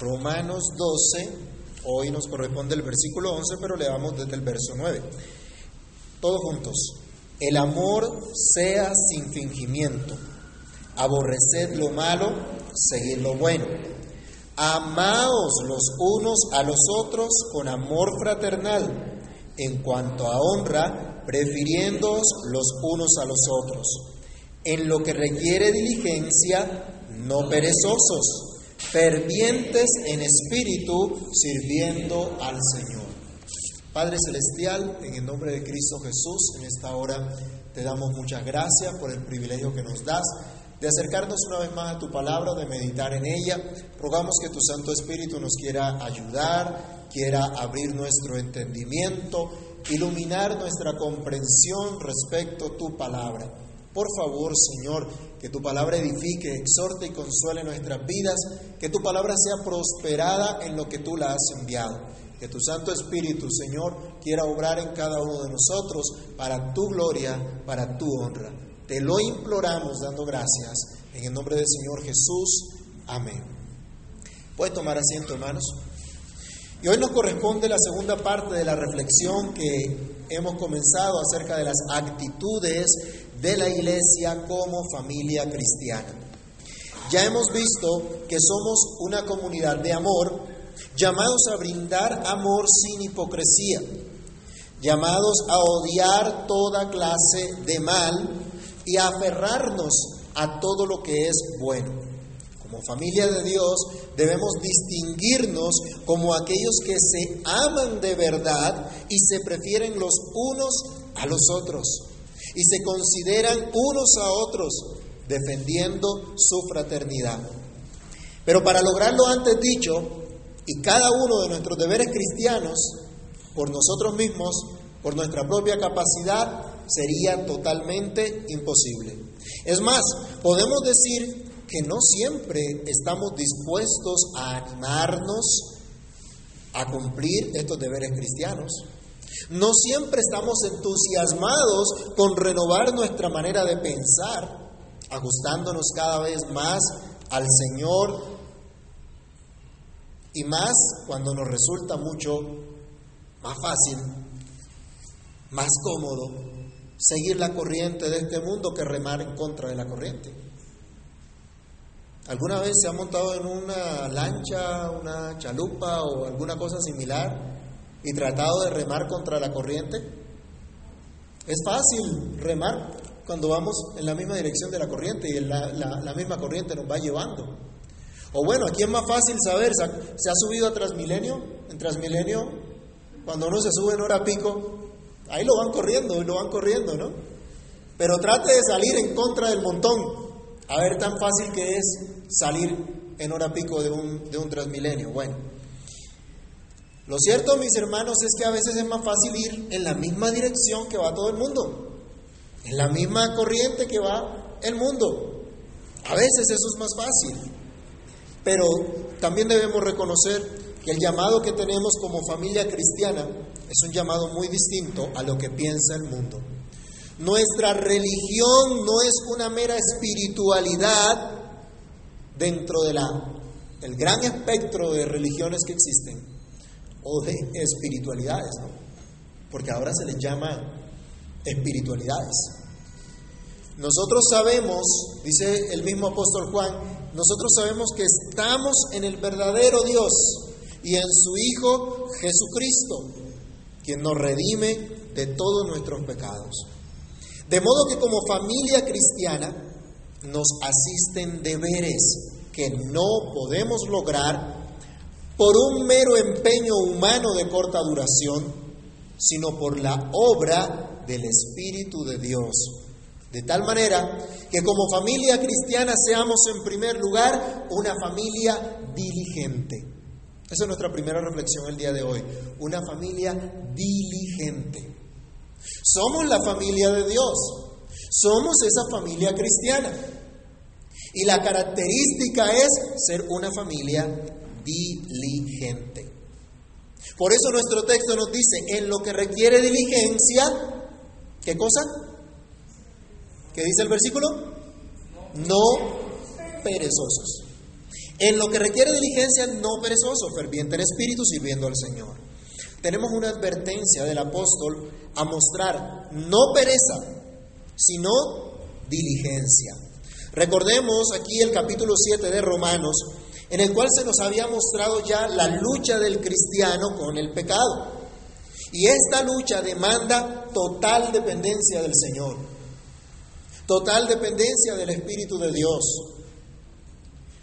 Romanos 12, hoy nos corresponde el versículo 11, pero le damos desde el verso 9. Todos juntos. El amor sea sin fingimiento. Aborreced lo malo, seguid lo bueno. Amaos los unos a los otros con amor fraternal, en cuanto a honra, prefiriéndoos los unos a los otros. En lo que requiere diligencia, no perezosos, fervientes en espíritu, sirviendo al Señor. Padre Celestial, en el nombre de Cristo Jesús, en esta hora te damos muchas gracias por el privilegio que nos das de acercarnos una vez más a tu palabra, de meditar en ella. Rogamos que tu Santo Espíritu nos quiera ayudar, quiera abrir nuestro entendimiento, iluminar nuestra comprensión respecto a tu palabra. Por favor, Señor, que tu palabra edifique, exhorte y consuele nuestras vidas, que tu palabra sea prosperada en lo que tú la has enviado. Que tu Santo Espíritu, Señor, quiera obrar en cada uno de nosotros para tu gloria, para tu honra. Te lo imploramos dando gracias. En el nombre del Señor Jesús. Amén. Puede tomar asiento, hermanos. Y hoy nos corresponde la segunda parte de la reflexión que hemos comenzado acerca de las actitudes de la iglesia como familia cristiana. Ya hemos visto que somos una comunidad de amor, llamados a brindar amor sin hipocresía, llamados a odiar toda clase de mal y aferrarnos a todo lo que es bueno. Como familia de Dios debemos distinguirnos como aquellos que se aman de verdad y se prefieren los unos a los otros y se consideran unos a otros defendiendo su fraternidad. Pero para lograr lo antes dicho y cada uno de nuestros deberes cristianos, por nosotros mismos, por nuestra propia capacidad, sería totalmente imposible. Es más, podemos decir que no siempre estamos dispuestos a animarnos a cumplir estos deberes cristianos. No siempre estamos entusiasmados con renovar nuestra manera de pensar, ajustándonos cada vez más al Señor y más cuando nos resulta mucho más fácil, más cómodo seguir la corriente de este mundo que remar en contra de la corriente. ¿Alguna vez se ha montado en una lancha, una chalupa o alguna cosa similar y tratado de remar contra la corriente? Es fácil remar cuando vamos en la misma dirección de la corriente y la, la misma corriente nos va llevando. O bueno, aquí es más fácil saber, ¿se ha subido a Transmilenio? En Transmilenio, cuando uno se sube en hora pico, Ahí lo van corriendo, lo van corriendo, ¿no? Pero trate de salir en contra del montón. A ver tan fácil que es salir en hora pico de un, de un transmilenio. Bueno, lo cierto, mis hermanos, es que a veces es más fácil ir en la misma dirección que va todo el mundo, en la misma corriente que va el mundo. A veces eso es más fácil. Pero también debemos reconocer que el llamado que tenemos como familia cristiana es un llamado muy distinto a lo que piensa el mundo. Nuestra religión no es una mera espiritualidad dentro de la el gran espectro de religiones que existen o de espiritualidades, ¿no? Porque ahora se les llama espiritualidades. Nosotros sabemos, dice el mismo apóstol Juan, nosotros sabemos que estamos en el verdadero Dios y en su Hijo Jesucristo quien nos redime de todos nuestros pecados. De modo que como familia cristiana nos asisten deberes que no podemos lograr por un mero empeño humano de corta duración, sino por la obra del Espíritu de Dios. De tal manera que como familia cristiana seamos en primer lugar una familia diligente esa es nuestra primera reflexión el día de hoy. Una familia diligente. Somos la familia de Dios. Somos esa familia cristiana. Y la característica es ser una familia diligente. Por eso nuestro texto nos dice, en lo que requiere diligencia, ¿qué cosa? ¿Qué dice el versículo? No perezosos. En lo que requiere diligencia, no perezoso, ferviente en espíritu, sirviendo al Señor. Tenemos una advertencia del apóstol a mostrar no pereza, sino diligencia. Recordemos aquí el capítulo 7 de Romanos, en el cual se nos había mostrado ya la lucha del cristiano con el pecado. Y esta lucha demanda total dependencia del Señor, total dependencia del Espíritu de Dios.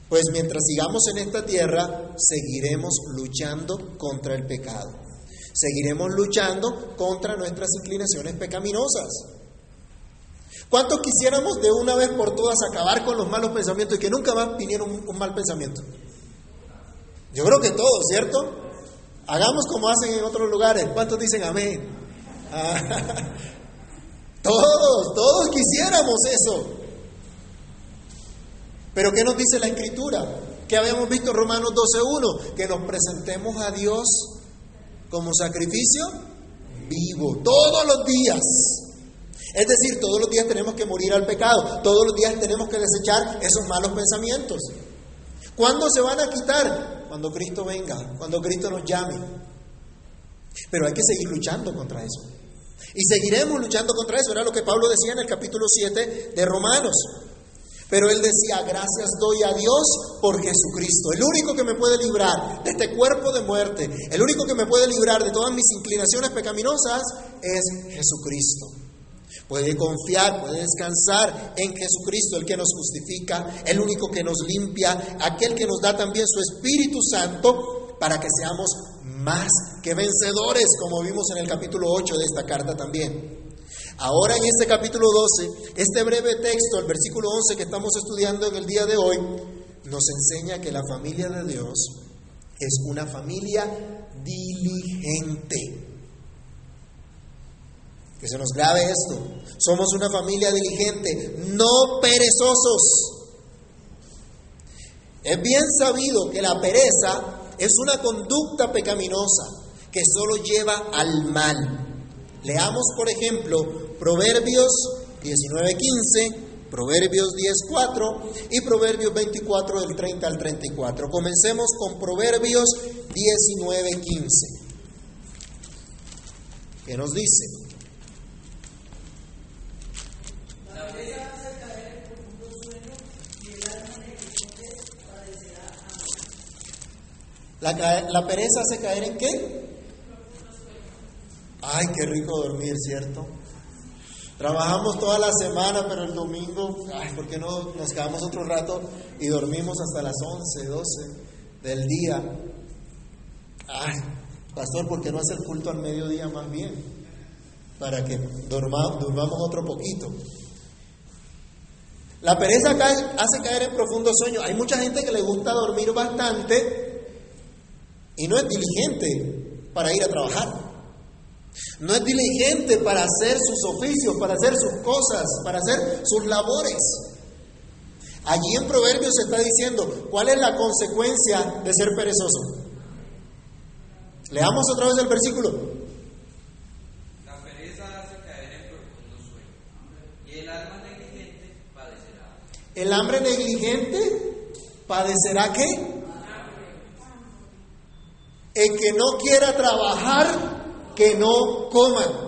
Pues mientras sigamos en esta tierra, seguiremos luchando contra el pecado. Seguiremos luchando contra nuestras inclinaciones pecaminosas. ¿Cuántos quisiéramos de una vez por todas acabar con los malos pensamientos y que nunca más viniera un, mal pensamiento? Yo creo que todos, ¿cierto? Hagamos como hacen en otros lugares. ¿Cuántos dicen amén? Ah, todos, todos quisiéramos eso. Pero ¿qué nos dice la Escritura? Que habíamos visto en Romanos 12.1, que nos presentemos a Dios como sacrificio vivo, todos los días. Es decir, todos los días tenemos que morir al pecado, todos los días tenemos que desechar esos malos pensamientos. ¿Cuándo se van a quitar? Cuando Cristo venga, cuando Cristo nos llame. Pero hay que seguir luchando contra eso. Y seguiremos luchando contra eso. Era lo que Pablo decía en el capítulo 7 de Romanos. Pero él decía, gracias doy a Dios por Jesucristo, el único que me puede librar de este cuerpo de muerte, el único que me puede librar de todas mis inclinaciones pecaminosas es Jesucristo. Puede confiar, puede descansar en Jesucristo, el que nos justifica, el único que nos limpia, aquel que nos da también su Espíritu Santo para que seamos más que vencedores, como vimos en el capítulo 8 de esta carta también. Ahora en este capítulo 12, este breve texto, el versículo 11 que estamos estudiando en el día de hoy, nos enseña que la familia de Dios es una familia diligente. Que se nos grabe esto. Somos una familia diligente, no perezosos. Es bien sabido que la pereza es una conducta pecaminosa que solo lleva al mal. Leamos, por ejemplo, Proverbios 19:15, Proverbios 10:4 y Proverbios 24 del 30 al 34. Comencemos con Proverbios 19:15. ¿Qué nos dice? La, pereza hace caer en qué? Ay, qué rico dormir, ¿cierto? Trabajamos toda la semana, pero el domingo, ay, ¿por qué no nos quedamos otro rato y dormimos hasta las 11, 12 del día? Ay, pastor, ¿por qué no hace el culto al mediodía más bien? Para que durmamos, durmamos otro poquito. La pereza hace caer en profundo sueño. Hay mucha gente que le gusta dormir bastante y no es diligente para ir a trabajar. No es diligente para hacer sus oficios, para hacer sus cosas, para hacer sus labores. Allí en Proverbios se está diciendo cuál es la consecuencia de ser perezoso. Leamos otra vez el versículo. La pereza hace caer en profundo sueño y el alma negligente padecerá. El hambre negligente padecerá qué? El que no quiera trabajar, que no coma.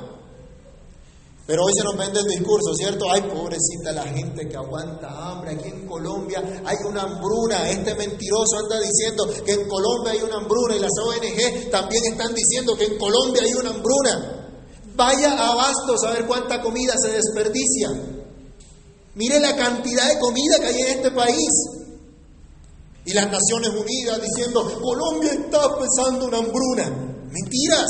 Pero hoy se nos vende el discurso, ¿cierto? Ay, pobrecita la gente que aguanta hambre. Aquí en Colombia hay una hambruna. Este mentiroso anda diciendo que en Colombia hay una hambruna y las ONG también están diciendo que en Colombia hay una hambruna. Vaya a Bastos a ver cuánta comida se desperdicia. Mire la cantidad de comida que hay en este país. Y las Naciones Unidas diciendo, Colombia está pasando una hambruna. Mentiras.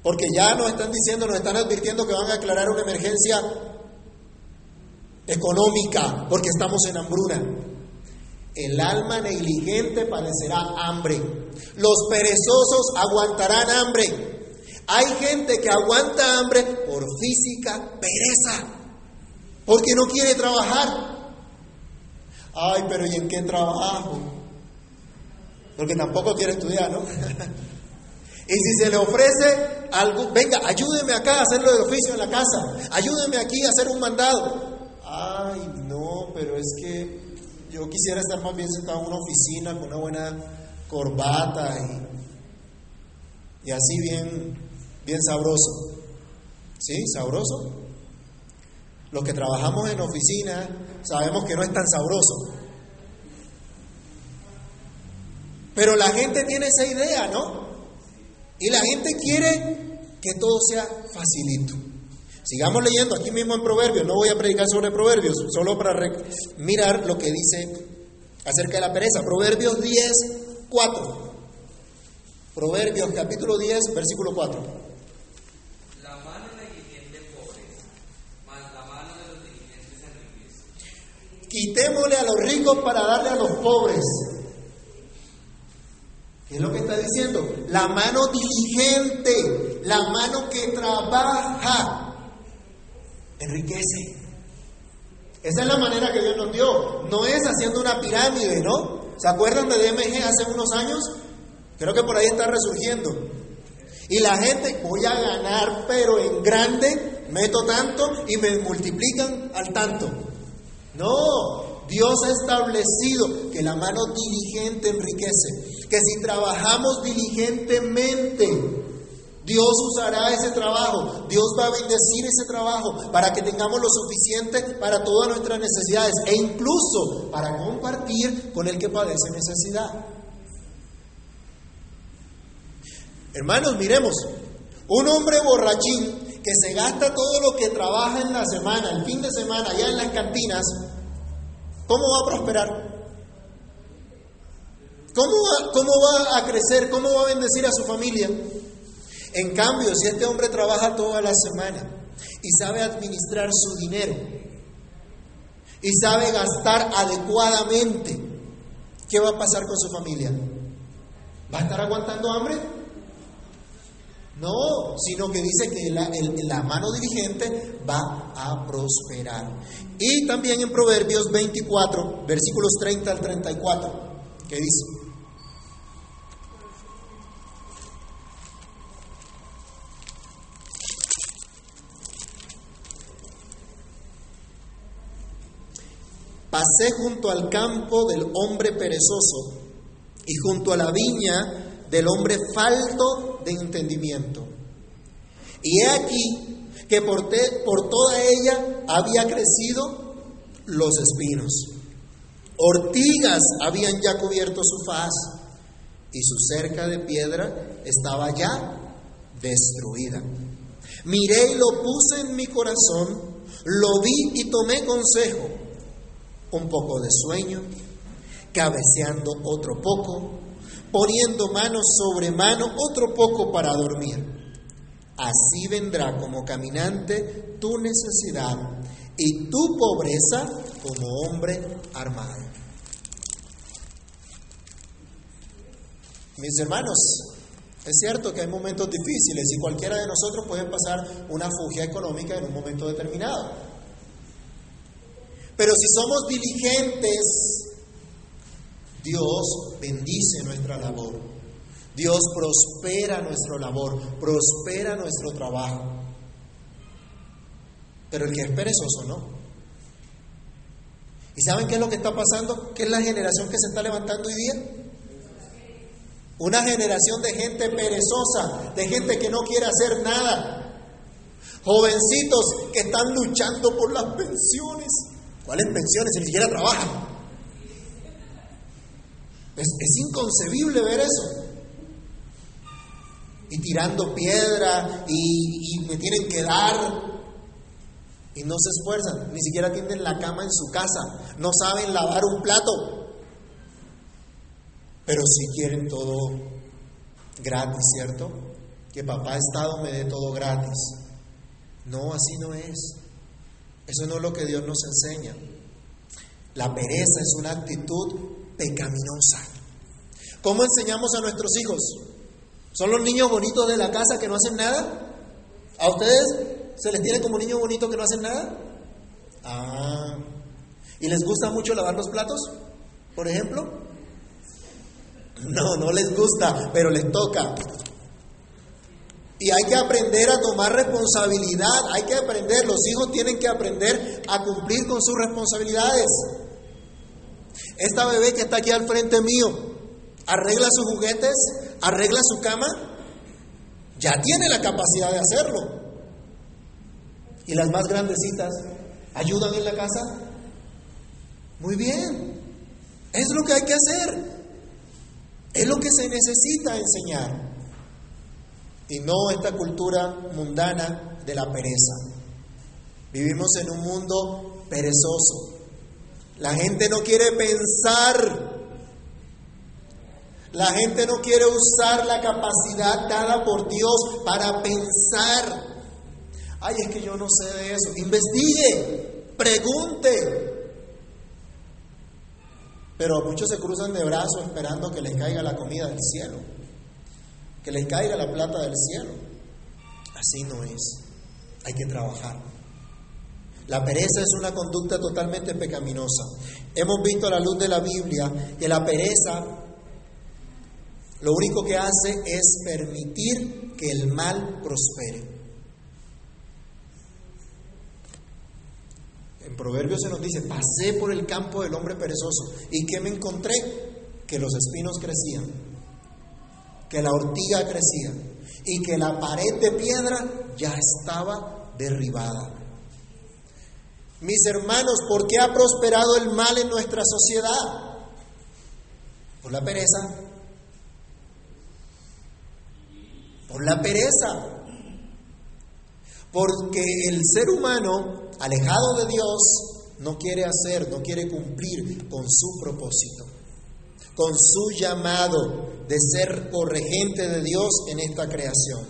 Porque ya nos están diciendo, nos están advirtiendo que van a declarar una emergencia económica porque estamos en hambruna. El alma negligente padecerá hambre. Los perezosos aguantarán hambre. Hay gente que aguanta hambre por física pereza, porque no quiere trabajar. Ay, pero ¿y en qué trabajo? Porque tampoco quiere estudiar, ¿no? y si se le ofrece algo, venga, ayúdeme acá a hacerlo de oficio en la casa, ayúdeme aquí a hacer un mandado. Ay, no, pero es que Yo quisiera estar más bien sentado en una oficina con una buena corbata y, y así bien, bien sabroso. ¿Sí? ¿Sabroso? Los que trabajamos en oficina sabemos que no es tan sabroso. Pero la gente tiene esa idea, ¿no? Y la gente quiere que todo sea facilito. Sigamos leyendo aquí mismo en Proverbios. No voy a predicar sobre Proverbios, solo para mirar lo que dice acerca de la pereza. Proverbios 10, 4. Proverbios capítulo 10, versículo 4. La mano negligente pobre, mas la mano de los diligentes enriquece. Quitémosle a los ricos para darle a los pobres. ¿Qué es lo que está diciendo? La mano diligente, la mano que trabaja, enriquece. Esa es la manera que Dios nos dio. No es haciendo una pirámide, ¿no? ¿Se acuerdan de DMG hace unos años? Creo que por ahí está resurgiendo. Y la gente, voy a ganar, pero en grande, meto tanto y me multiplican al tanto. No, Dios ha establecido que la mano diligente enriquece que si trabajamos diligentemente, Dios usará ese trabajo, Dios va a bendecir ese trabajo para que tengamos lo suficiente para todas nuestras necesidades e incluso para compartir con el que padece necesidad. Hermanos, miremos, un hombre borrachín que se gasta todo lo que trabaja en la semana, el fin de semana, allá en las cantinas, ¿cómo va a prosperar? ¿Cómo va, ¿Cómo va a crecer? ¿Cómo va a bendecir a su familia? En cambio, si este hombre trabaja toda la semana y sabe administrar su dinero y sabe gastar adecuadamente, ¿qué va a pasar con su familia? ¿Va a estar aguantando hambre? No, sino que dice que la, mano dirigente va a prosperar. Y también en Proverbios 24, versículos 30 al 34, que dice, Pasé junto al campo del hombre perezoso y junto a la viña del hombre falto de entendimiento. Y he aquí que por, por toda ella había crecido los espinos. Ortigas habían ya cubierto su faz y su cerca de piedra estaba ya destruida. Miré y lo puse en mi corazón, lo vi y tomé consejo un poco de sueño, cabeceando otro poco, poniendo mano sobre mano otro poco para dormir. Así vendrá como caminante tu necesidad y tu pobreza como hombre armado. Mis hermanos, es cierto que hay momentos difíciles y cualquiera de nosotros puede pasar una fugia económica en un momento determinado. Pero si somos diligentes, Dios bendice nuestra labor. Dios prospera nuestra labor, prospera nuestro trabajo. Pero el que es perezoso, ¿no? ¿Y saben qué es lo que está pasando? ¿Qué es la generación que se está levantando hoy día? Una generación de gente perezosa, de gente que no quiere hacer nada. Jovencitos que están luchando por las pensiones. ¿Cuáles pensiones? Si ni siquiera trabajan. Es, inconcebible ver eso. Y tirando piedra y, me tienen que dar y no se esfuerzan, ni siquiera tienden la cama en su casa, no saben lavar un plato, pero si quieren todo gratis, ¿cierto? Que papá Estado me dé todo gratis. No, así no es. Eso no es lo que Dios nos enseña. La pereza es una actitud pecaminosa. ¿Cómo enseñamos a nuestros hijos? ¿Son los niños bonitos de la casa que no hacen nada? ¿A ustedes se les tiene como niños bonitos que no hacen nada? Ah. ¿Y les gusta mucho lavar los platos? Por ejemplo. No, no les gusta, pero les toca. Y hay que aprender a tomar responsabilidad, hay que aprender, los hijos tienen que aprender a cumplir con sus responsabilidades. Esta bebé que está aquí al frente mío, arregla sus juguetes, arregla su cama, ya tiene la capacidad de hacerlo. Y las más grandecitas, ¿ayudan en la casa? Muy bien, es lo que hay que hacer, es lo que se necesita enseñar. Y no esta cultura mundana de la pereza. Vivimos en un mundo perezoso. La gente no quiere pensar la gente no quiere usar la capacidad dada por Dios para pensar. Ay, es que yo no sé de eso. Investigue, pregunte. Pero muchos se cruzan de brazos esperando que les caiga la comida del cielo, que les caiga la plata del cielo. Así no es. Hay que trabajar. La pereza es una conducta totalmente pecaminosa. Hemos visto a la luz de la Biblia que la pereza lo único que hace es permitir que el mal prospere. En Proverbios se nos dice, pasé por el campo del hombre perezoso y que me encontré que los espinos crecían, que la ortiga crecía y que la pared de piedra ya estaba derribada. Mis hermanos, ¿por qué ha prosperado el mal en nuestra sociedad? Por la pereza, por la pereza. Porque el ser humano, alejado de Dios, no quiere hacer, no quiere cumplir con su propósito, con su llamado de ser corregente de Dios en esta creación.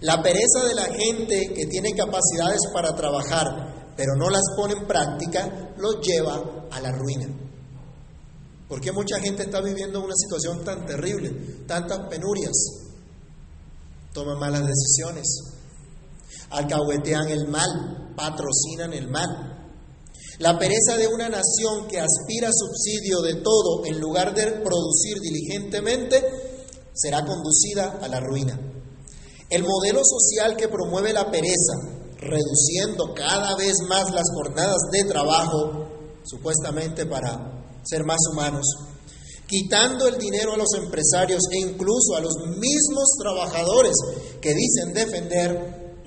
La pereza de la gente que tiene capacidades para trabajar, pero no las pone en práctica, los lleva a la ruina. ¿Por qué mucha gente está viviendo una situación tan terrible, tantas penurias? toman malas decisiones, alcahuetean el mal, patrocinan el mal. La pereza de una nación que aspira a subsidio de todo en lugar de producir diligentemente será conducida a la ruina. El modelo social que promueve la pereza, reduciendo cada vez más las jornadas de trabajo, supuestamente para ser más humanos, quitando el dinero a los empresarios e incluso a los mismos trabajadores que dicen defender,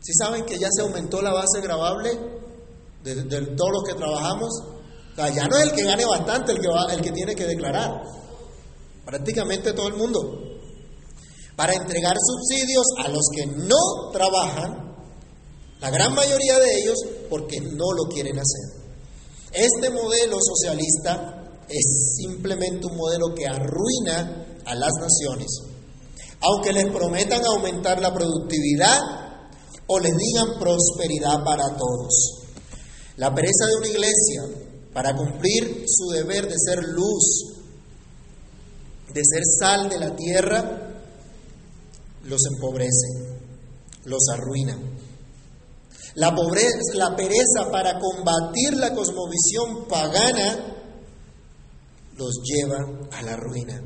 si saben que ya se aumentó la base grabable de, todos los que trabajamos, ya no es el que gane bastante el que, el que tiene que declarar, prácticamente todo el mundo, para entregar subsidios a los que no trabajan, la gran mayoría de ellos porque no lo quieren hacer. Este modelo socialista es simplemente un modelo que arruina a las naciones. Aunque les prometan aumentar la productividad o les digan prosperidad para todos. La pereza de una iglesia para cumplir su deber de ser luz, de ser sal de la tierra, los empobrece, los arruina. La, pobreza, la pereza para combatir la cosmovisión pagana los lleva a la ruina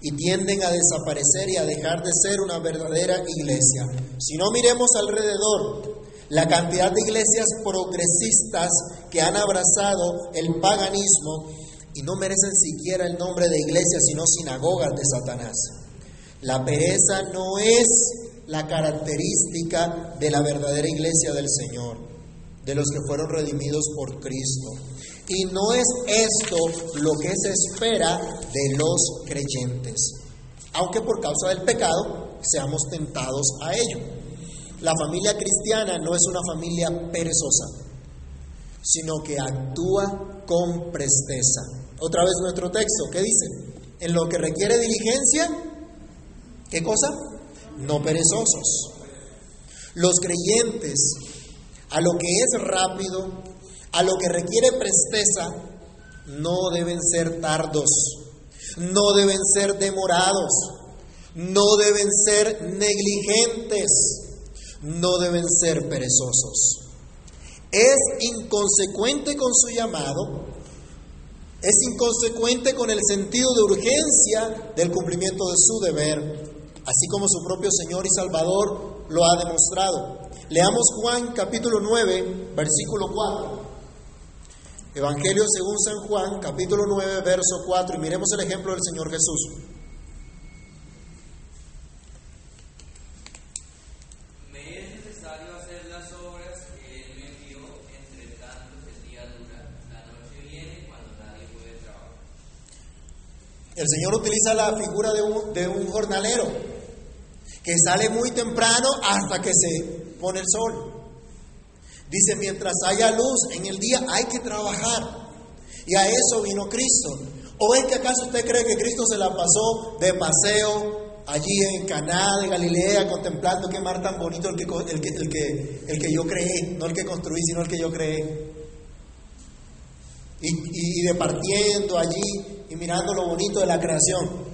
y tienden a desaparecer y a dejar de ser una verdadera iglesia. Si no miremos alrededor, la cantidad de iglesias progresistas que han abrazado el paganismo y no merecen siquiera el nombre de iglesia, sino sinagogas de Satanás. La pereza no es la característica de la verdadera iglesia del Señor, de los que fueron redimidos por Cristo. Y no es esto lo que se espera de los creyentes, aunque por causa del pecado seamos tentados a ello. La familia cristiana no es una familia perezosa, sino que actúa con presteza. Otra vez nuestro texto, ¿qué dice? En lo que requiere diligencia, ¿qué cosa? No perezosos. Los creyentes, a lo que es rápido, a lo que requiere presteza, no deben ser tardos, no deben ser demorados, no deben ser negligentes, no deben ser perezosos. Es inconsecuente con su llamado, es inconsecuente con el sentido de urgencia del cumplimiento de su deber, así como su propio Señor y Salvador lo ha demostrado. Leamos Juan capítulo 9, versículo 4. Evangelio según San Juan, capítulo 9, verso 4, y miremos el ejemplo del Señor Jesús. Me es necesario hacer las obras que Él me envió, entre tanto que el día dura. La noche viene cuando nadie puede trabajar. El Señor utiliza la figura de un, de un jornalero que sale muy temprano hasta que se pone el sol. Dice, mientras haya luz en el día hay que trabajar. Y a eso vino Cristo. ¿O es que acaso usted cree que Cristo se la pasó de paseo allí en Caná de Galilea contemplando qué mar tan bonito el que, el que, el que, el que yo creé, no el que construí, sino el que yo creé? Y, y, y departiendo allí y mirando lo bonito de la creación.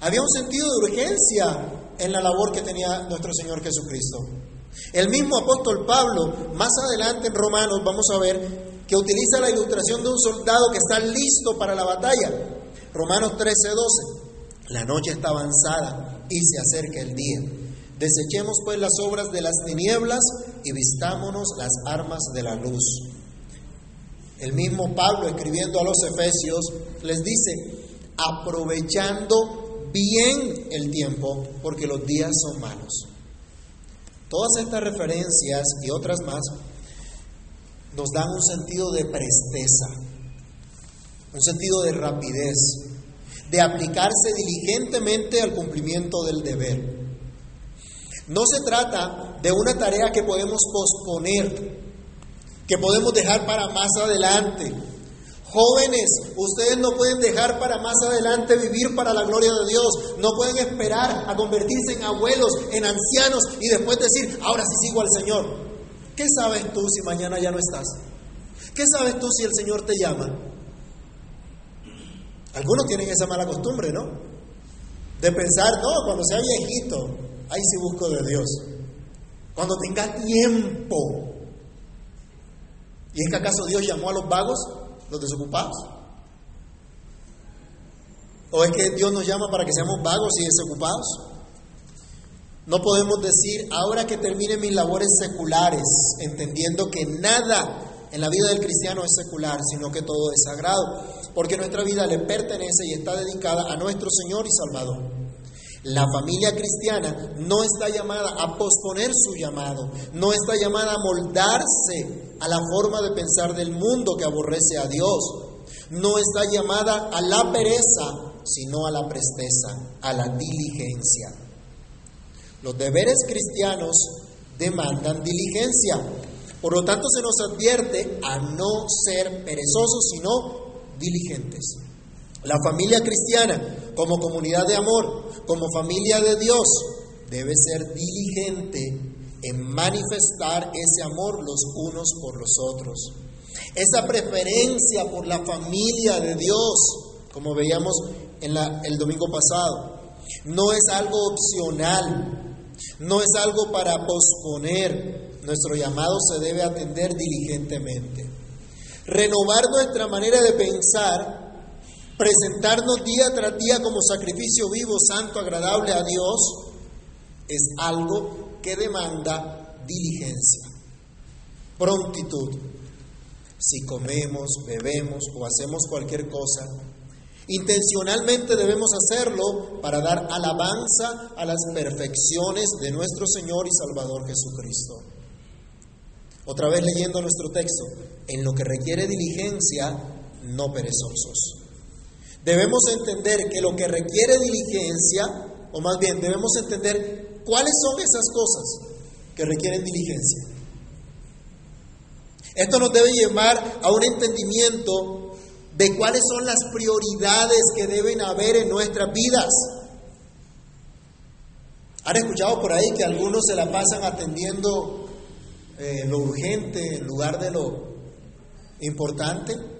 Había un sentido de urgencia en la labor que tenía nuestro Señor Jesucristo. El mismo apóstol Pablo, más adelante en Romanos, vamos a ver que utiliza la ilustración de un soldado que está listo para la batalla. Romanos 13, 12. La noche está avanzada y se acerca el día. Desechemos pues las obras de las tinieblas y vistámonos las armas de la luz. El mismo Pablo escribiendo a los Efesios les dice, aprovechando bien el tiempo porque los días son malos. Todas estas referencias y otras más nos dan un sentido de presteza, un sentido de rapidez, de aplicarse diligentemente al cumplimiento del deber. No se trata de una tarea que podemos posponer, que podemos dejar para más adelante. Jóvenes, ustedes no pueden dejar para más adelante vivir para la gloria de Dios. No pueden esperar a convertirse en abuelos, en ancianos y después decir, ahora sí sigo al Señor. ¿Qué sabes tú si mañana ya no estás? ¿Qué sabes tú si el Señor te llama? Algunos tienen esa mala costumbre, ¿no? De pensar, no, cuando sea viejito, ahí sí busco de Dios. Cuando tenga tiempo. ¿Y es que acaso Dios llamó a los vagos, desocupados? ¿O es que Dios nos llama para que seamos vagos y desocupados? No podemos decir, ahora que termine mis labores seculares, entendiendo que nada en la vida del cristiano es secular, sino que todo es sagrado, porque nuestra vida le pertenece y está dedicada a nuestro Señor y Salvador. La familia cristiana no está llamada a posponer su llamado, no está llamada a moldarse a la forma de pensar del mundo que aborrece a Dios, no está llamada a la pereza, sino a la presteza, a la diligencia. Los deberes cristianos demandan diligencia. Por lo tanto, se nos advierte a no ser perezosos, sino diligentes. La familia cristiana, como comunidad de amor, como familia de Dios, debe ser diligente en manifestar ese amor los unos por los otros. Esa preferencia por la familia de Dios, como veíamos el domingo pasado, no es algo opcional, no es algo para posponer. Nuestro llamado se debe atender diligentemente. Renovar nuestra manera de pensar, presentarnos día tras día como sacrificio vivo, santo, agradable a Dios, es algo que demanda diligencia, prontitud. Si comemos, bebemos o hacemos cualquier cosa, Intencionalmente debemos hacerlo para dar alabanza a las perfecciones de nuestro Señor y Salvador Jesucristo. Otra vez leyendo nuestro texto, en lo que requiere diligencia, no perezosos. Debemos entender que lo que requiere diligencia, o más bien debemos entender cuáles son esas cosas que requieren diligencia. Esto nos debe llevar a un entendimiento de cuáles son las prioridades que deben haber en nuestras vidas. ¿Han escuchado por ahí que algunos se la pasan atendiendo eh, lo urgente en lugar de lo importante?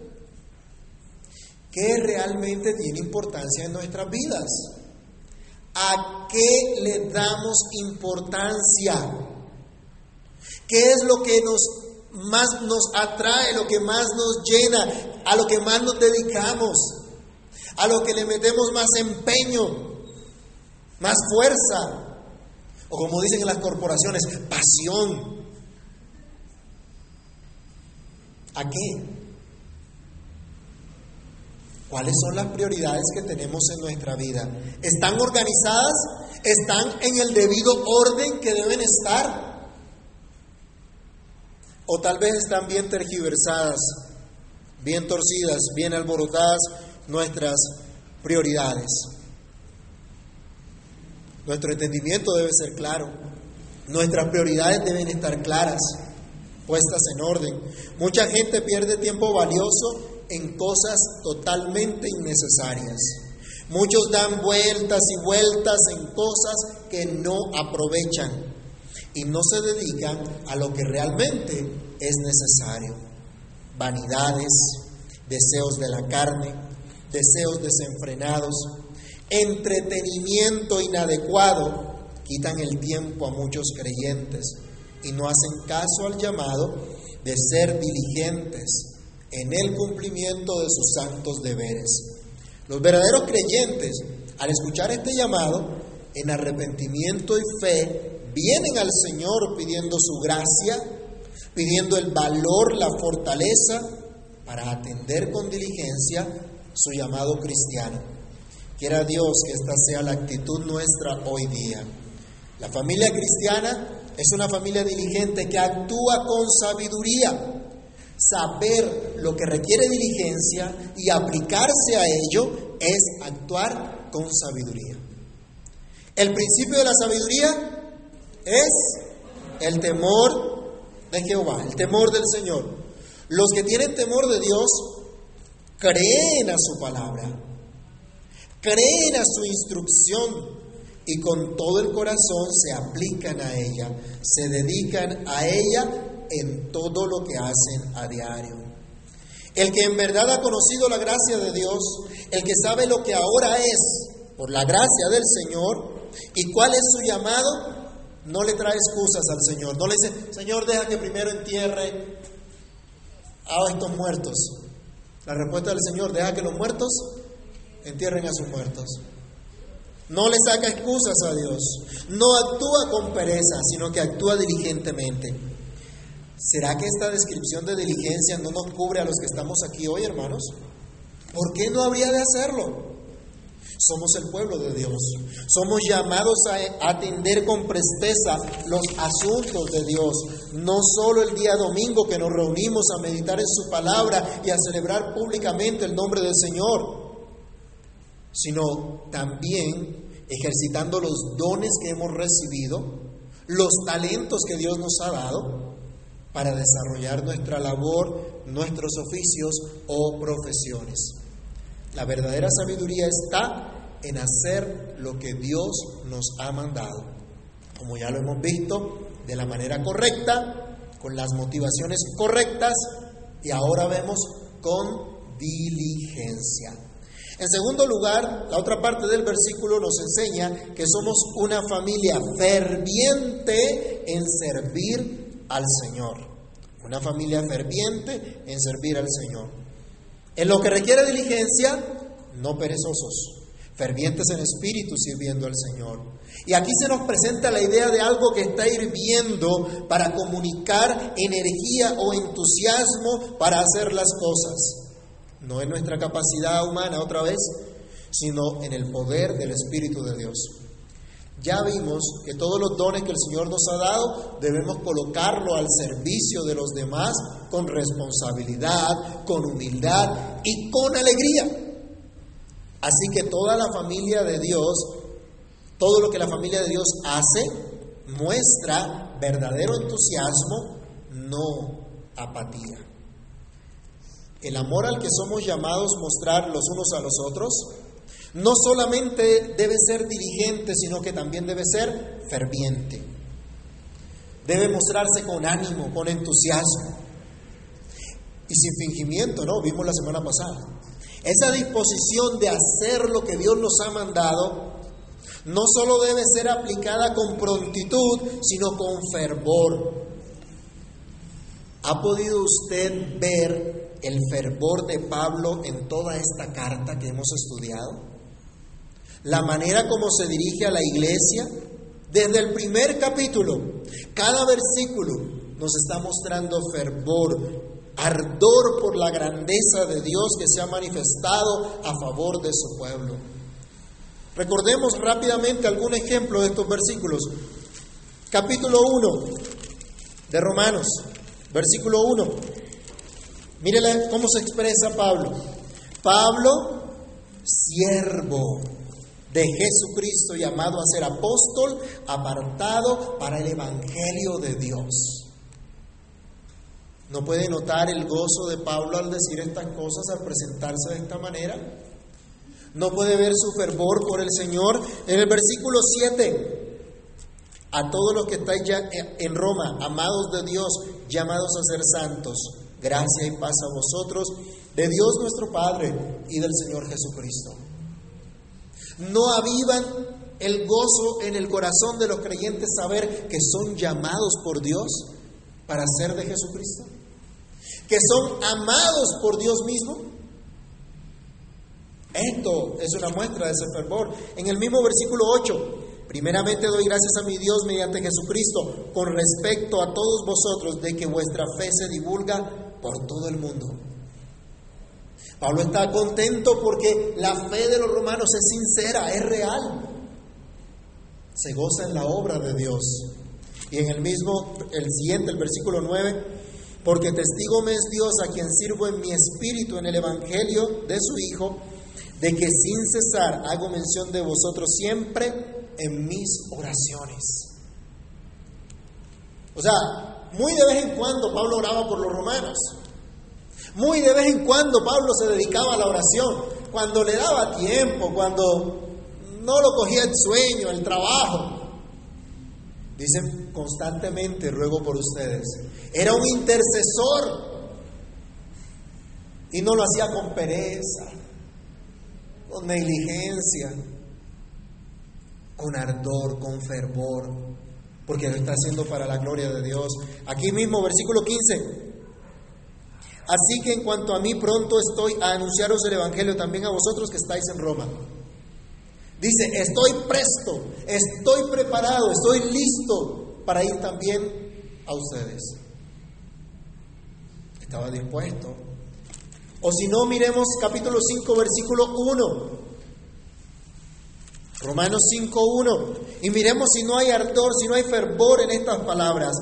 ¿Qué realmente tiene importancia en nuestras vidas? ¿A qué le damos importancia? ¿Qué es lo que nos más nos atrae, lo que más nos llena, a lo que más nos dedicamos, a lo que le metemos más empeño, más fuerza, o como dicen en las corporaciones, pasión. ¿A qué? ¿Cuáles son las prioridades que tenemos en nuestra vida? ¿Están organizadas? ¿Están en el debido orden que deben estar? ¿O tal vez están bien tergiversadas, bien torcidas, bien alborotadas nuestras prioridades? Nuestro entendimiento debe ser claro. Nuestras prioridades deben estar claras, puestas en orden. Mucha gente pierde tiempo valioso en cosas totalmente innecesarias. Muchos dan vueltas y vueltas en cosas que no aprovechan y no se dedican a lo que realmente es necesario. Vanidades, deseos de la carne, deseos desenfrenados, entretenimiento inadecuado quitan el tiempo a muchos creyentes y no hacen caso al llamado de ser diligentes en el cumplimiento de sus santos deberes. Los verdaderos creyentes, al escuchar este llamado, en arrepentimiento y fe, vienen al Señor pidiendo su gracia, pidiendo el valor, la fortaleza para atender con diligencia su llamado cristiano. Quiera Dios que esta sea la actitud nuestra hoy día. La familia cristiana es una familia diligente que actúa con sabiduría Saber lo que requiere diligencia y aplicarse a ello es actuar con sabiduría. El principio de la sabiduría es el temor de Jehová, el temor del Señor. Los que tienen temor de Dios creen a su palabra, creen a su instrucción y con todo el corazón se aplican a ella, se dedican a ella en todo lo que hacen a diario. El que en verdad ha conocido la gracia de Dios, el que sabe lo que ahora es por la gracia del Señor y cuál es su llamado, no le trae excusas al Señor. No le dice, Señor, deja que primero entierre a estos muertos. La respuesta del Señor, deja que los muertos entierren a sus muertos. No le saca excusas a Dios. No actúa con pereza, sino que actúa diligentemente. ¿Será que esta descripción de diligencia no nos cubre a los que estamos aquí hoy, hermanos? ¿Por qué no habría de hacerlo? Somos el pueblo de Dios. Somos llamados a atender con presteza los asuntos de Dios. No solo el día domingo que nos reunimos a meditar en su palabra y a celebrar públicamente el nombre del Señor, sino también ejercitando los dones que hemos recibido, los talentos que Dios nos ha dado para desarrollar nuestra labor, nuestros oficios o profesiones. La verdadera sabiduría está en hacer lo que Dios nos ha mandado, como ya lo hemos visto, de la manera correcta, con las motivaciones correctas y ahora vemos con diligencia. En segundo lugar, la otra parte del versículo nos enseña que somos una familia ferviente en servir al Señor. Una familia ferviente en servir al Señor. En lo que requiere diligencia, no perezosos, fervientes en espíritu sirviendo al Señor. Y aquí se nos presenta la idea de algo que está hirviendo para comunicar energía o entusiasmo para hacer las cosas. No en nuestra capacidad humana otra vez, sino en el poder del Espíritu de Dios. Ya vimos que todos los dones que el Señor nos ha dado debemos colocarlo al servicio de los demás con responsabilidad, con humildad y con alegría. Así que toda la familia de Dios, todo lo que la familia de Dios hace, muestra verdadero entusiasmo, no apatía. El amor al que somos llamados mostrar los unos a los otros no solamente debe ser diligente, sino que también debe ser ferviente. Debe mostrarse con ánimo, con entusiasmo y sin fingimiento, ¿no? Vimos la semana pasada. Esa disposición de hacer lo que Dios nos ha mandado no solo debe ser aplicada con prontitud, sino con fervor. ¿Ha podido usted ver el fervor de Pablo en toda esta carta que hemos estudiado? La manera como se dirige a la iglesia, desde el primer capítulo, cada versículo nos está mostrando fervor, ardor por la grandeza de Dios que se ha manifestado a favor de su pueblo. Recordemos rápidamente algún ejemplo de estos versículos. Capítulo 1 de Romanos, versículo 1. Mírele cómo se expresa Pablo. Pablo, siervo de Jesucristo, llamado a ser apóstol, apartado para el Evangelio de Dios. ¿No puede notar el gozo de Pablo al decir estas cosas, al presentarse de esta manera? ¿No puede ver su fervor por el Señor? En el versículo 7, a todos los que estáis ya en Roma, amados de Dios, llamados a ser santos, gracia y paz a vosotros, de Dios nuestro Padre y del Señor Jesucristo. No avivan el gozo en el corazón de los creyentes saber que son llamados por Dios para ser de Jesucristo, que son amados por Dios mismo. Esto es una muestra de ese fervor. En el mismo versículo 8, Primeramente doy gracias a mi Dios mediante Jesucristo con respecto a todos vosotros de que vuestra fe se divulga por todo el mundo. Pablo está contento porque la fe de los romanos es sincera, es real. Se goza en la obra de Dios. Y en el mismo, el siguiente, el versículo 9, porque testigo me es Dios a quien sirvo en mi espíritu en el Evangelio de su Hijo, de que sin cesar hago mención de vosotros siempre en mis oraciones. O sea, muy de vez en cuando Pablo oraba por los romanos. Muy de vez en cuando Pablo se dedicaba a la oración. Cuando le daba tiempo, cuando no lo cogía el sueño, el trabajo. Dicen constantemente, ruego por ustedes. Era un intercesor. Y no lo hacía con pereza, con negligencia con ardor, con fervor, porque lo está haciendo para la gloria de Dios. Aquí mismo, versículo 15. Así que en cuanto a mí, pronto estoy a anunciaros el Evangelio también a vosotros que estáis en Roma. Dice, estoy presto, estoy preparado, estoy listo para ir también a ustedes. Estaba dispuesto. O si no, miremos capítulo 5, versículo 1. Romanos 5.1. Y miremos si no hay ardor, si no hay fervor en estas palabras.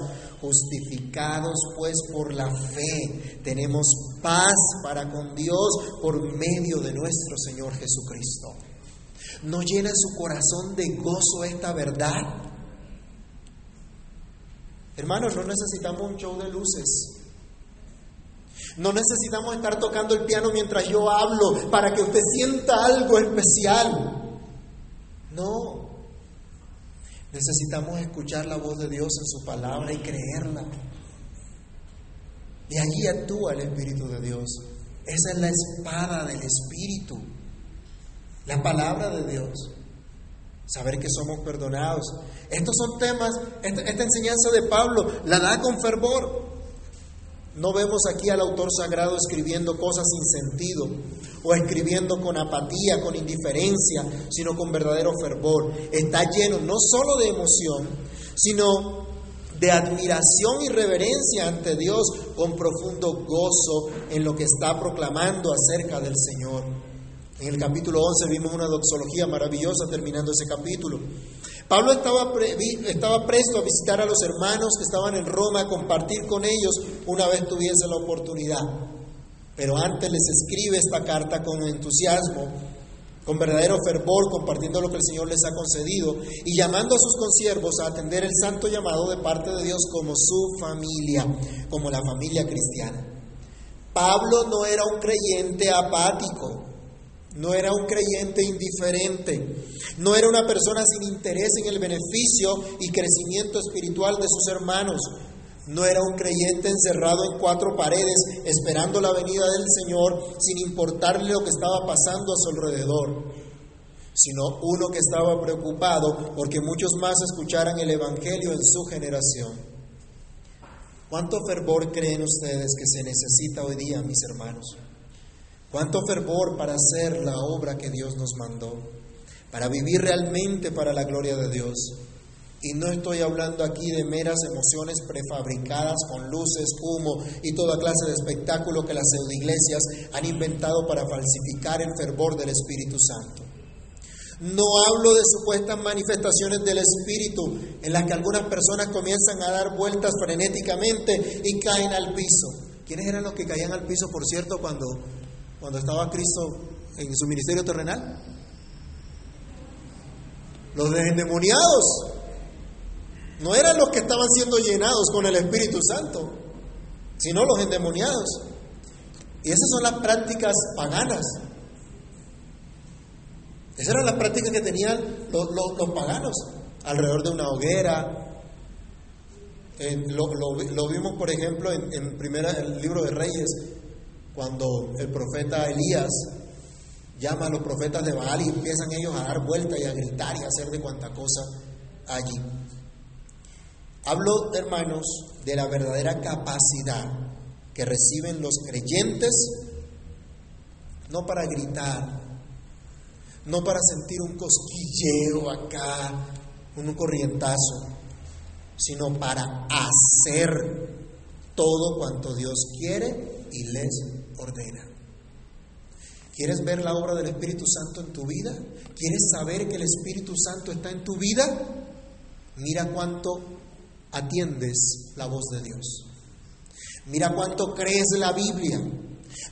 Justificados pues por la fe, tenemos paz para con Dios por medio de nuestro Señor Jesucristo. ¿No llena su corazón de gozo esta verdad? Hermanos, no necesitamos un show de luces. No necesitamos estar tocando el piano mientras yo hablo para que usted sienta algo especial. No. Necesitamos escuchar la voz de Dios en su palabra y creerla. Y allí actúa el Espíritu de Dios. Esa es la espada del Espíritu. La palabra de Dios. Saber que somos perdonados. Estos son temas, esta, esta enseñanza de Pablo la da con fervor. No vemos aquí al autor sagrado escribiendo cosas sin sentido o escribiendo con apatía, con indiferencia, sino con verdadero fervor. Está lleno no solo de emoción, sino de admiración y reverencia ante Dios con profundo gozo en lo que está proclamando acerca del Señor. En el capítulo 11 vimos una doxología maravillosa terminando ese capítulo. Pablo estaba, presto a visitar a los hermanos que estaban en Roma, a compartir con ellos una vez tuviese la oportunidad. Pero antes les escribe esta carta con entusiasmo, con verdadero fervor, compartiendo lo que el Señor les ha concedido y llamando a sus consiervos a atender el santo llamado de parte de Dios como su familia, como la familia cristiana. Pablo no era un creyente apático, no era un creyente indiferente, no era una persona sin interés en el beneficio y crecimiento espiritual de sus hermanos, no era un creyente encerrado en cuatro paredes esperando la venida del Señor sin importarle lo que estaba pasando a su alrededor, sino uno que estaba preocupado porque muchos más escucharan el Evangelio en su generación. ¿Cuánto fervor creen ustedes que se necesita hoy día, mis hermanos? ¿Cuánto fervor para hacer la obra que Dios nos mandó? Para vivir realmente para la gloria de Dios. Y no estoy hablando aquí de meras emociones prefabricadas con luces, humo y toda clase de espectáculo que las pseudoiglesias han inventado para falsificar el fervor del Espíritu Santo. No hablo de supuestas manifestaciones del Espíritu en las que algunas personas comienzan a dar vueltas frenéticamente y caen al piso. ¿Quiénes eran los que caían al piso, por cierto, cuando, cuando estaba Cristo en su ministerio terrenal? Los endemoniados. No eran los que estaban siendo llenados con el Espíritu Santo, sino los endemoniados. Y esas son las prácticas paganas. Esas eran las prácticas que tenían los, paganos alrededor de una hoguera. lo, vimos, por ejemplo, en, en primera, el libro de Reyes, cuando el profeta Elías llama a los profetas de Baal y empiezan ellos a dar vueltas y a gritar y a hacer de cuanta cosa allí. Hablo, hermanos, de la verdadera capacidad que reciben los creyentes, no para gritar, no para sentir un cosquilleo acá, un corrientazo, sino para hacer todo cuanto Dios quiere y les ordena. ¿Quieres ver la obra del Espíritu Santo en tu vida? ¿Quieres saber que el Espíritu Santo está en tu vida? Mira cuánto atiendes la voz de Dios. Mira cuánto crees la Biblia.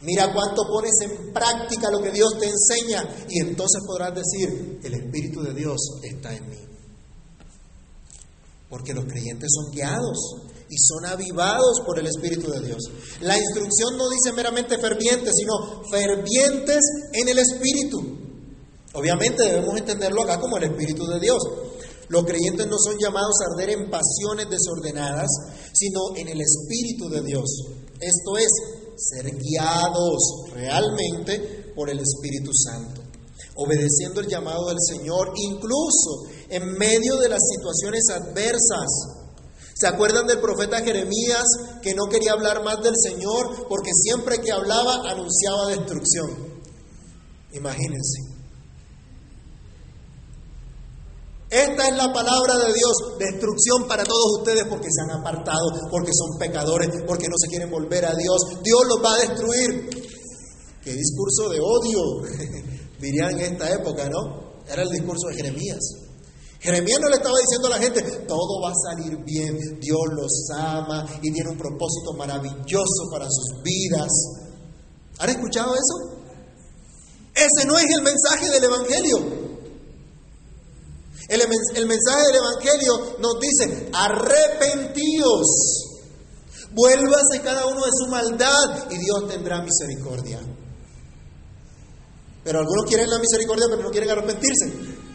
Mira cuánto pones en práctica lo que Dios te enseña y entonces podrás decir, el Espíritu de Dios está en mí. Porque los creyentes son guiados y son avivados por el Espíritu de Dios. La instrucción no dice meramente fervientes, sino fervientes en el Espíritu. Obviamente debemos entenderlo acá como el Espíritu de Dios. Los creyentes no son llamados a arder en pasiones desordenadas, sino en el Espíritu de Dios. Esto es, ser guiados realmente por el Espíritu Santo, obedeciendo el llamado del Señor, incluso en medio de las situaciones adversas. ¿Se acuerdan del profeta Jeremías que no quería hablar más del Señor porque siempre que hablaba anunciaba destrucción? Imagínense. Esta es la palabra de Dios, destrucción para todos ustedes porque se han apartado, porque son pecadores, porque no se quieren volver a Dios. Dios los va a destruir. Qué discurso de odio, dirían en esta época, ¿no? Era el discurso de Jeremías. Jeremías no le estaba diciendo a la gente, todo va a salir bien, Dios los ama y tiene un propósito maravilloso para sus vidas. ¿Han escuchado eso? Ese no es el mensaje del Evangelio. El, mensaje del Evangelio nos dice, arrepentidos, vuélvase cada uno de su maldad y Dios tendrá misericordia. Pero algunos quieren la misericordia pero no quieren arrepentirse.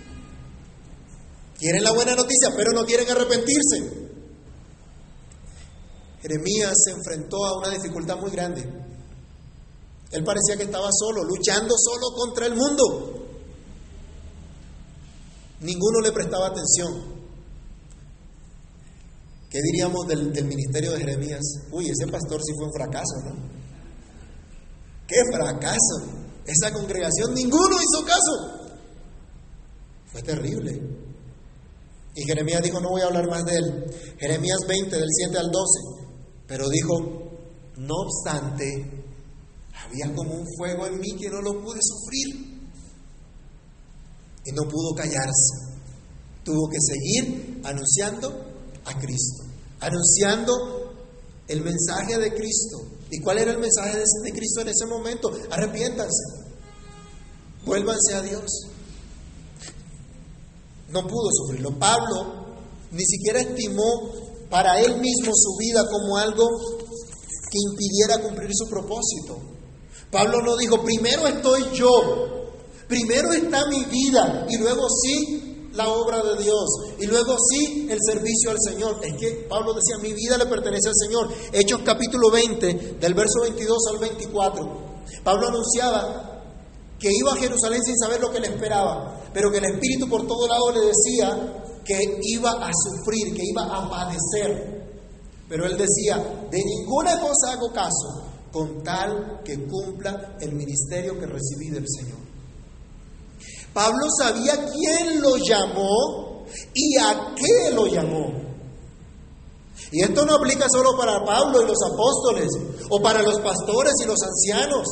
Quieren la buena noticia pero no quieren arrepentirse. Jeremías se enfrentó a una dificultad muy grande. Él parecía que estaba solo, luchando solo contra el mundo. Ninguno le prestaba atención. ¿Qué diríamos del, ministerio de Jeremías? Uy, ese pastor sí fue un fracaso, ¿no? ¡Qué fracaso! Esa congregación, ninguno hizo caso. Fue terrible. Y Jeremías dijo, no voy a hablar más de él. Jeremías 20, del 7 al 12. Pero dijo, no obstante, había como un fuego en mí que no lo pude sufrir y no pudo callarse. Tuvo que seguir anunciando a Cristo, anunciando el mensaje de Cristo. ¿Y cuál era el mensaje de Cristo en ese momento? Arrepiéntanse, vuélvanse a Dios. No pudo sufrirlo. Pablo ni siquiera estimó para él mismo su vida como algo que impidiera cumplir su propósito. Pablo no dijo, primero estoy yo, Primero está mi vida y luego sí la obra de Dios y luego sí el servicio al Señor. Es que Pablo decía, mi vida le pertenece al Señor. Hechos capítulo 20, del verso 22 al 24. Pablo anunciaba que iba a Jerusalén sin saber lo que le esperaba, pero que el Espíritu por todo lado le decía que iba a sufrir, que iba a padecer. Pero él decía, de ninguna cosa hago caso, con tal que cumpla el ministerio que recibí del Señor. Pablo sabía quién lo llamó, ¿Y a qué lo llamó? Y esto no aplica solo para Pablo y los apóstoles, o para los pastores y los ancianos.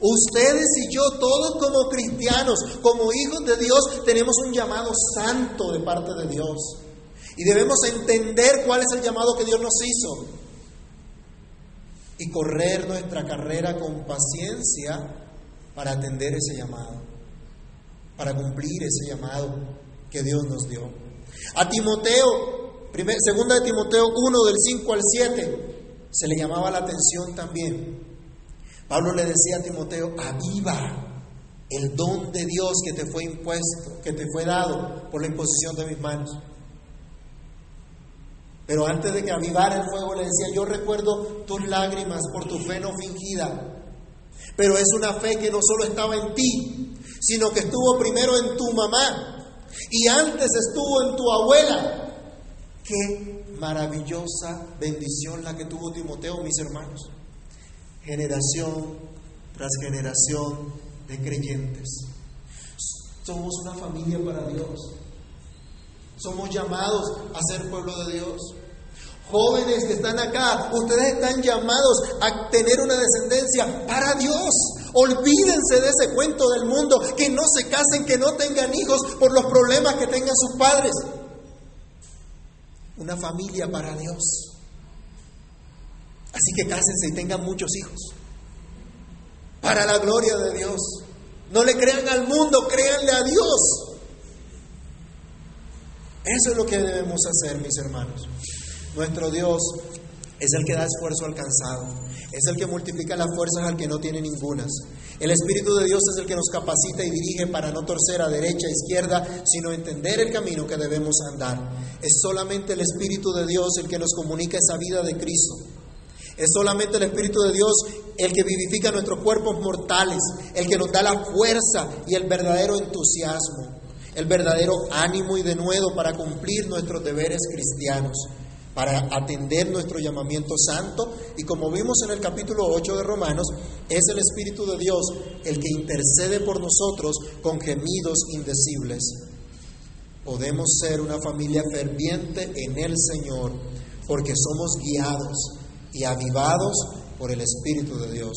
Ustedes y yo, todos como cristianos, como hijos de Dios, tenemos un llamado santo de parte de Dios. Y debemos entender cuál es el llamado que Dios nos hizo. Y correr nuestra carrera con paciencia para atender ese llamado, para cumplir ese llamado que Dios nos dio. A Timoteo, segunda de Timoteo 1 del 5 al 7, se le llamaba la atención también. Pablo le decía a Timoteo, aviva el don de Dios que te fue impuesto, que te fue dado por la imposición de mis manos. Pero antes de que avivara el fuego le decía, yo recuerdo tus lágrimas por tu fe no fingida. Pero es una fe que no solo estaba en ti, sino que estuvo primero en tu mamá y antes estuvo en tu abuela. Qué maravillosa bendición la que tuvo Timoteo, mis hermanos. Generación tras generación de creyentes. Somos una familia para Dios. Somos llamados a ser pueblo de Dios. Jóvenes que están acá, ustedes están llamados a tener una descendencia para Dios. Olvídense de ese cuento del mundo, que no se casen, que no tengan hijos por los problemas que tengan sus padres. Una familia para Dios. Así que cásense y tengan muchos hijos. Para la gloria de Dios. No le crean al mundo, créanle a Dios. Eso es lo que debemos hacer, mis hermanos. Nuestro Dios es el que da esfuerzo al cansado, es el que multiplica las fuerzas al que no tiene ningunas. El Espíritu de Dios es el que nos capacita y dirige para no torcer a derecha, e izquierda, sino entender el camino que debemos andar. Es solamente el Espíritu de Dios el que nos comunica esa vida de Cristo. Es solamente el Espíritu de Dios el que vivifica nuestros cuerpos mortales, el que nos da la fuerza y el verdadero entusiasmo el verdadero ánimo y denuedo para cumplir nuestros deberes cristianos, para atender nuestro llamamiento santo y como vimos en el capítulo 8 de Romanos, es el Espíritu de Dios el que intercede por nosotros con gemidos indecibles. Podemos ser una familia ferviente en el Señor porque somos guiados y avivados por el Espíritu de Dios.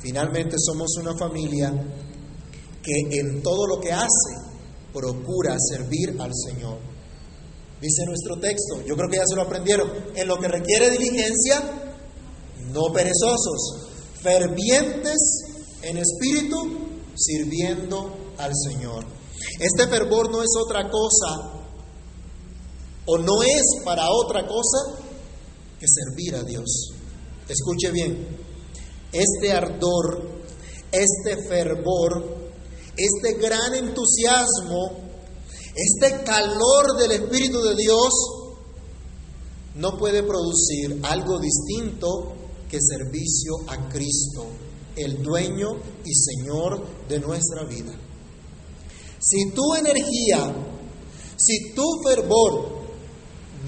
Finalmente somos una familia que en todo lo que hace procura servir al Señor. Dice nuestro texto, yo creo que ya se lo aprendieron, en lo que requiere diligencia, no perezosos, fervientes en espíritu, sirviendo al Señor. Este fervor no es otra cosa, o no es para otra cosa que servir a Dios. Escuche bien, este ardor, este fervor, este gran entusiasmo, este calor del Espíritu de Dios, no puede producir algo distinto que servicio a Cristo, el dueño y Señor de nuestra vida. Si tu energía, si tu fervor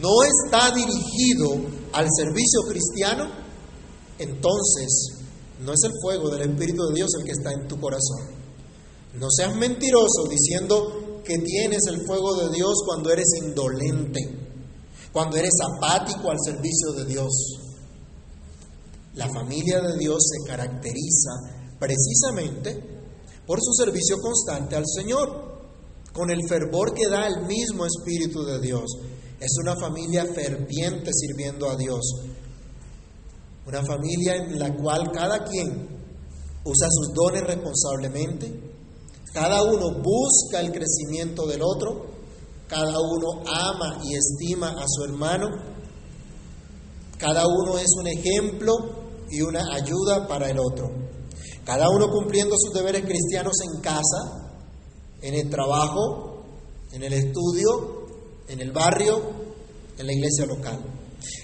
no está dirigido al servicio cristiano, entonces no es el fuego del Espíritu de Dios el que está en tu corazón. No seas mentiroso diciendo que tienes el fuego de Dios cuando eres indolente, cuando eres apático al servicio de Dios. La familia de Dios se caracteriza precisamente por su servicio constante al Señor, con el fervor que da el mismo Espíritu de Dios. Es una familia ferviente sirviendo a Dios. Una familia en la cual cada quien usa sus dones responsablemente, cada uno busca el crecimiento del otro, cada uno ama y estima a su hermano, cada uno es un ejemplo y una ayuda para el otro. Cada uno cumpliendo sus deberes cristianos en casa, en el trabajo, en el estudio, en el barrio, en la iglesia local.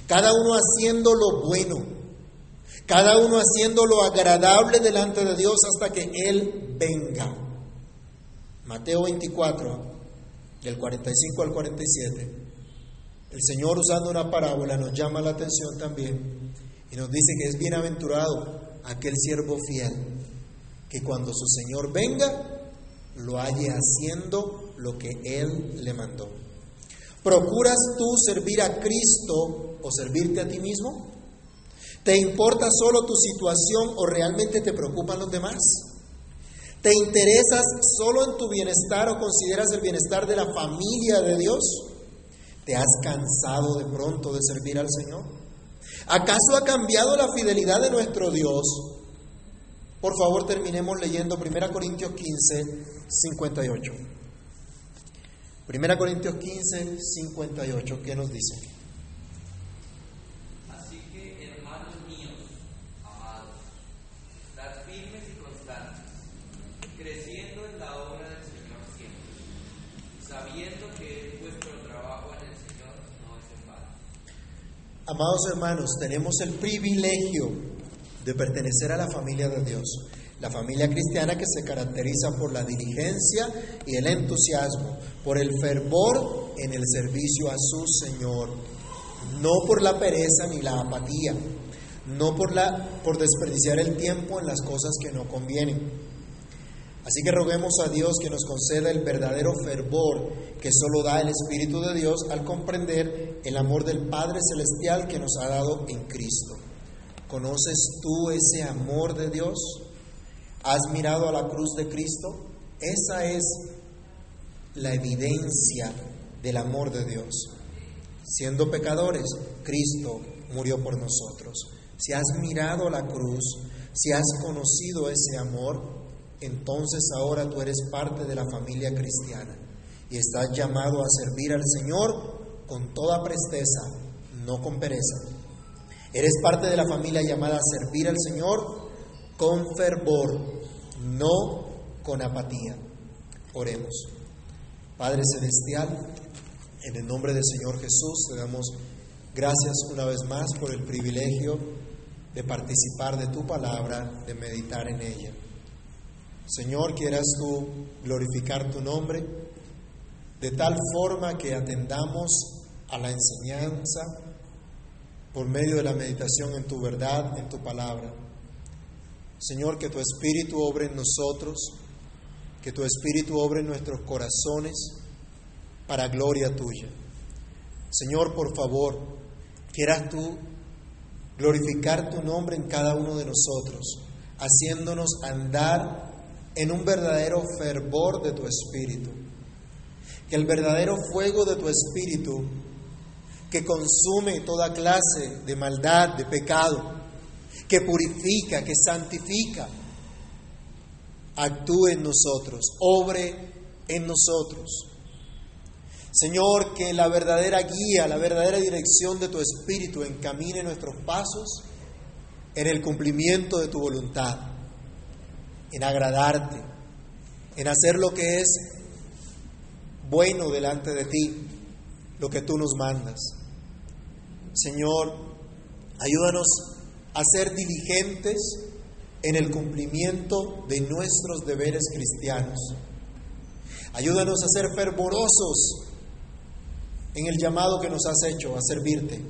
Cada uno haciendo lo bueno, cada uno haciendo lo agradable delante de Dios hasta que Él venga. Mateo 24, del 45 al 47, el Señor usando una parábola nos llama la atención también y nos dice que es bienaventurado aquel siervo fiel, que cuando su Señor venga, lo halle haciendo lo que Él le mandó. ¿Procuras tú servir a Cristo o servirte a ti mismo? ¿Te importa solo tu situación o realmente te preocupan los demás? ¿Te interesas solo en tu bienestar o consideras el bienestar de la familia de Dios? ¿Te has cansado de pronto de servir al Señor? ¿Acaso ha cambiado la fidelidad de nuestro Dios? Por favor, terminemos leyendo 1 Corintios 15, 58. 1 Corintios 15, 58, ¿qué nos dice? Así que, hermanos míos, amados, estad firmes y constantes, creciendo en la obra del Señor siempre, sabiendo que vuestro trabajo en el Señor no es en vano. Amados hermanos, tenemos el privilegio de pertenecer a la familia de Dios, la familia cristiana que se caracteriza por la diligencia y el entusiasmo, por el fervor en el servicio a su Señor, no por la pereza ni la apatía, no por, la, por desperdiciar el tiempo en las cosas que no convienen. Así que roguemos a Dios que nos conceda el verdadero fervor que solo da el Espíritu de Dios al comprender el amor del Padre Celestial que nos ha dado en Cristo. ¿Conoces tú ese amor de Dios? ¿Has mirado a la cruz de Cristo? Esa es la evidencia del amor de Dios. Siendo pecadores, Cristo murió por nosotros. Si has mirado la cruz, si has conocido ese amor, entonces ahora tú eres parte de la familia cristiana y estás llamado a servir al Señor con toda presteza, no con pereza. Eres parte de la familia llamada a servir al Señor con fervor, no con apatía. Oremos. Padre Celestial, en el nombre del Señor Jesús te damos gracias una vez más por el privilegio de participar de tu palabra, de meditar en ella. Señor, quieras tú glorificar tu nombre de tal forma que atendamos a la enseñanza por medio de la meditación en tu verdad, en tu palabra. Señor, que tu Espíritu obre en nosotros, que tu Espíritu obre en nuestros corazones para gloria tuya. Señor, por favor, quieras tú glorificar tu nombre en cada uno de nosotros, haciéndonos andar en un verdadero fervor de tu espíritu. Que el verdadero fuego de tu espíritu, que consume toda clase de maldad, de pecado, que purifica, que santifica, actúe en nosotros, obre en nosotros. Señor, que la verdadera guía, la verdadera dirección de tu Espíritu encamine nuestros pasos en el cumplimiento de tu voluntad, en agradarte, en hacer lo que es bueno delante de ti, lo que tú nos mandas. Señor, ayúdanos a ser diligentes en el cumplimiento de nuestros deberes cristianos. Ayúdanos a ser fervorosos en el llamado que nos has hecho a servirte.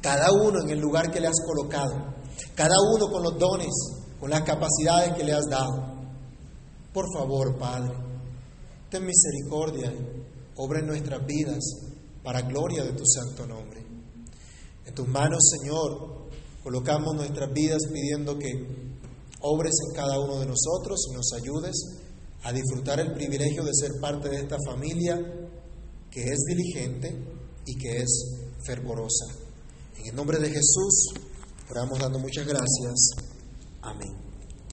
Cada uno en el lugar que le has colocado, cada uno con los dones, con las capacidades que le has dado. Por favor, Padre, ten misericordia, obra en nuestras vidas para gloria de tu santo nombre. En tus manos, Señor, colocamos nuestras vidas pidiendo que obres en cada uno de nosotros y nos ayudes a disfrutar el privilegio de ser parte de esta familia que es diligente y que es fervorosa. En el nombre de Jesús, oramos dando muchas gracias. Amén.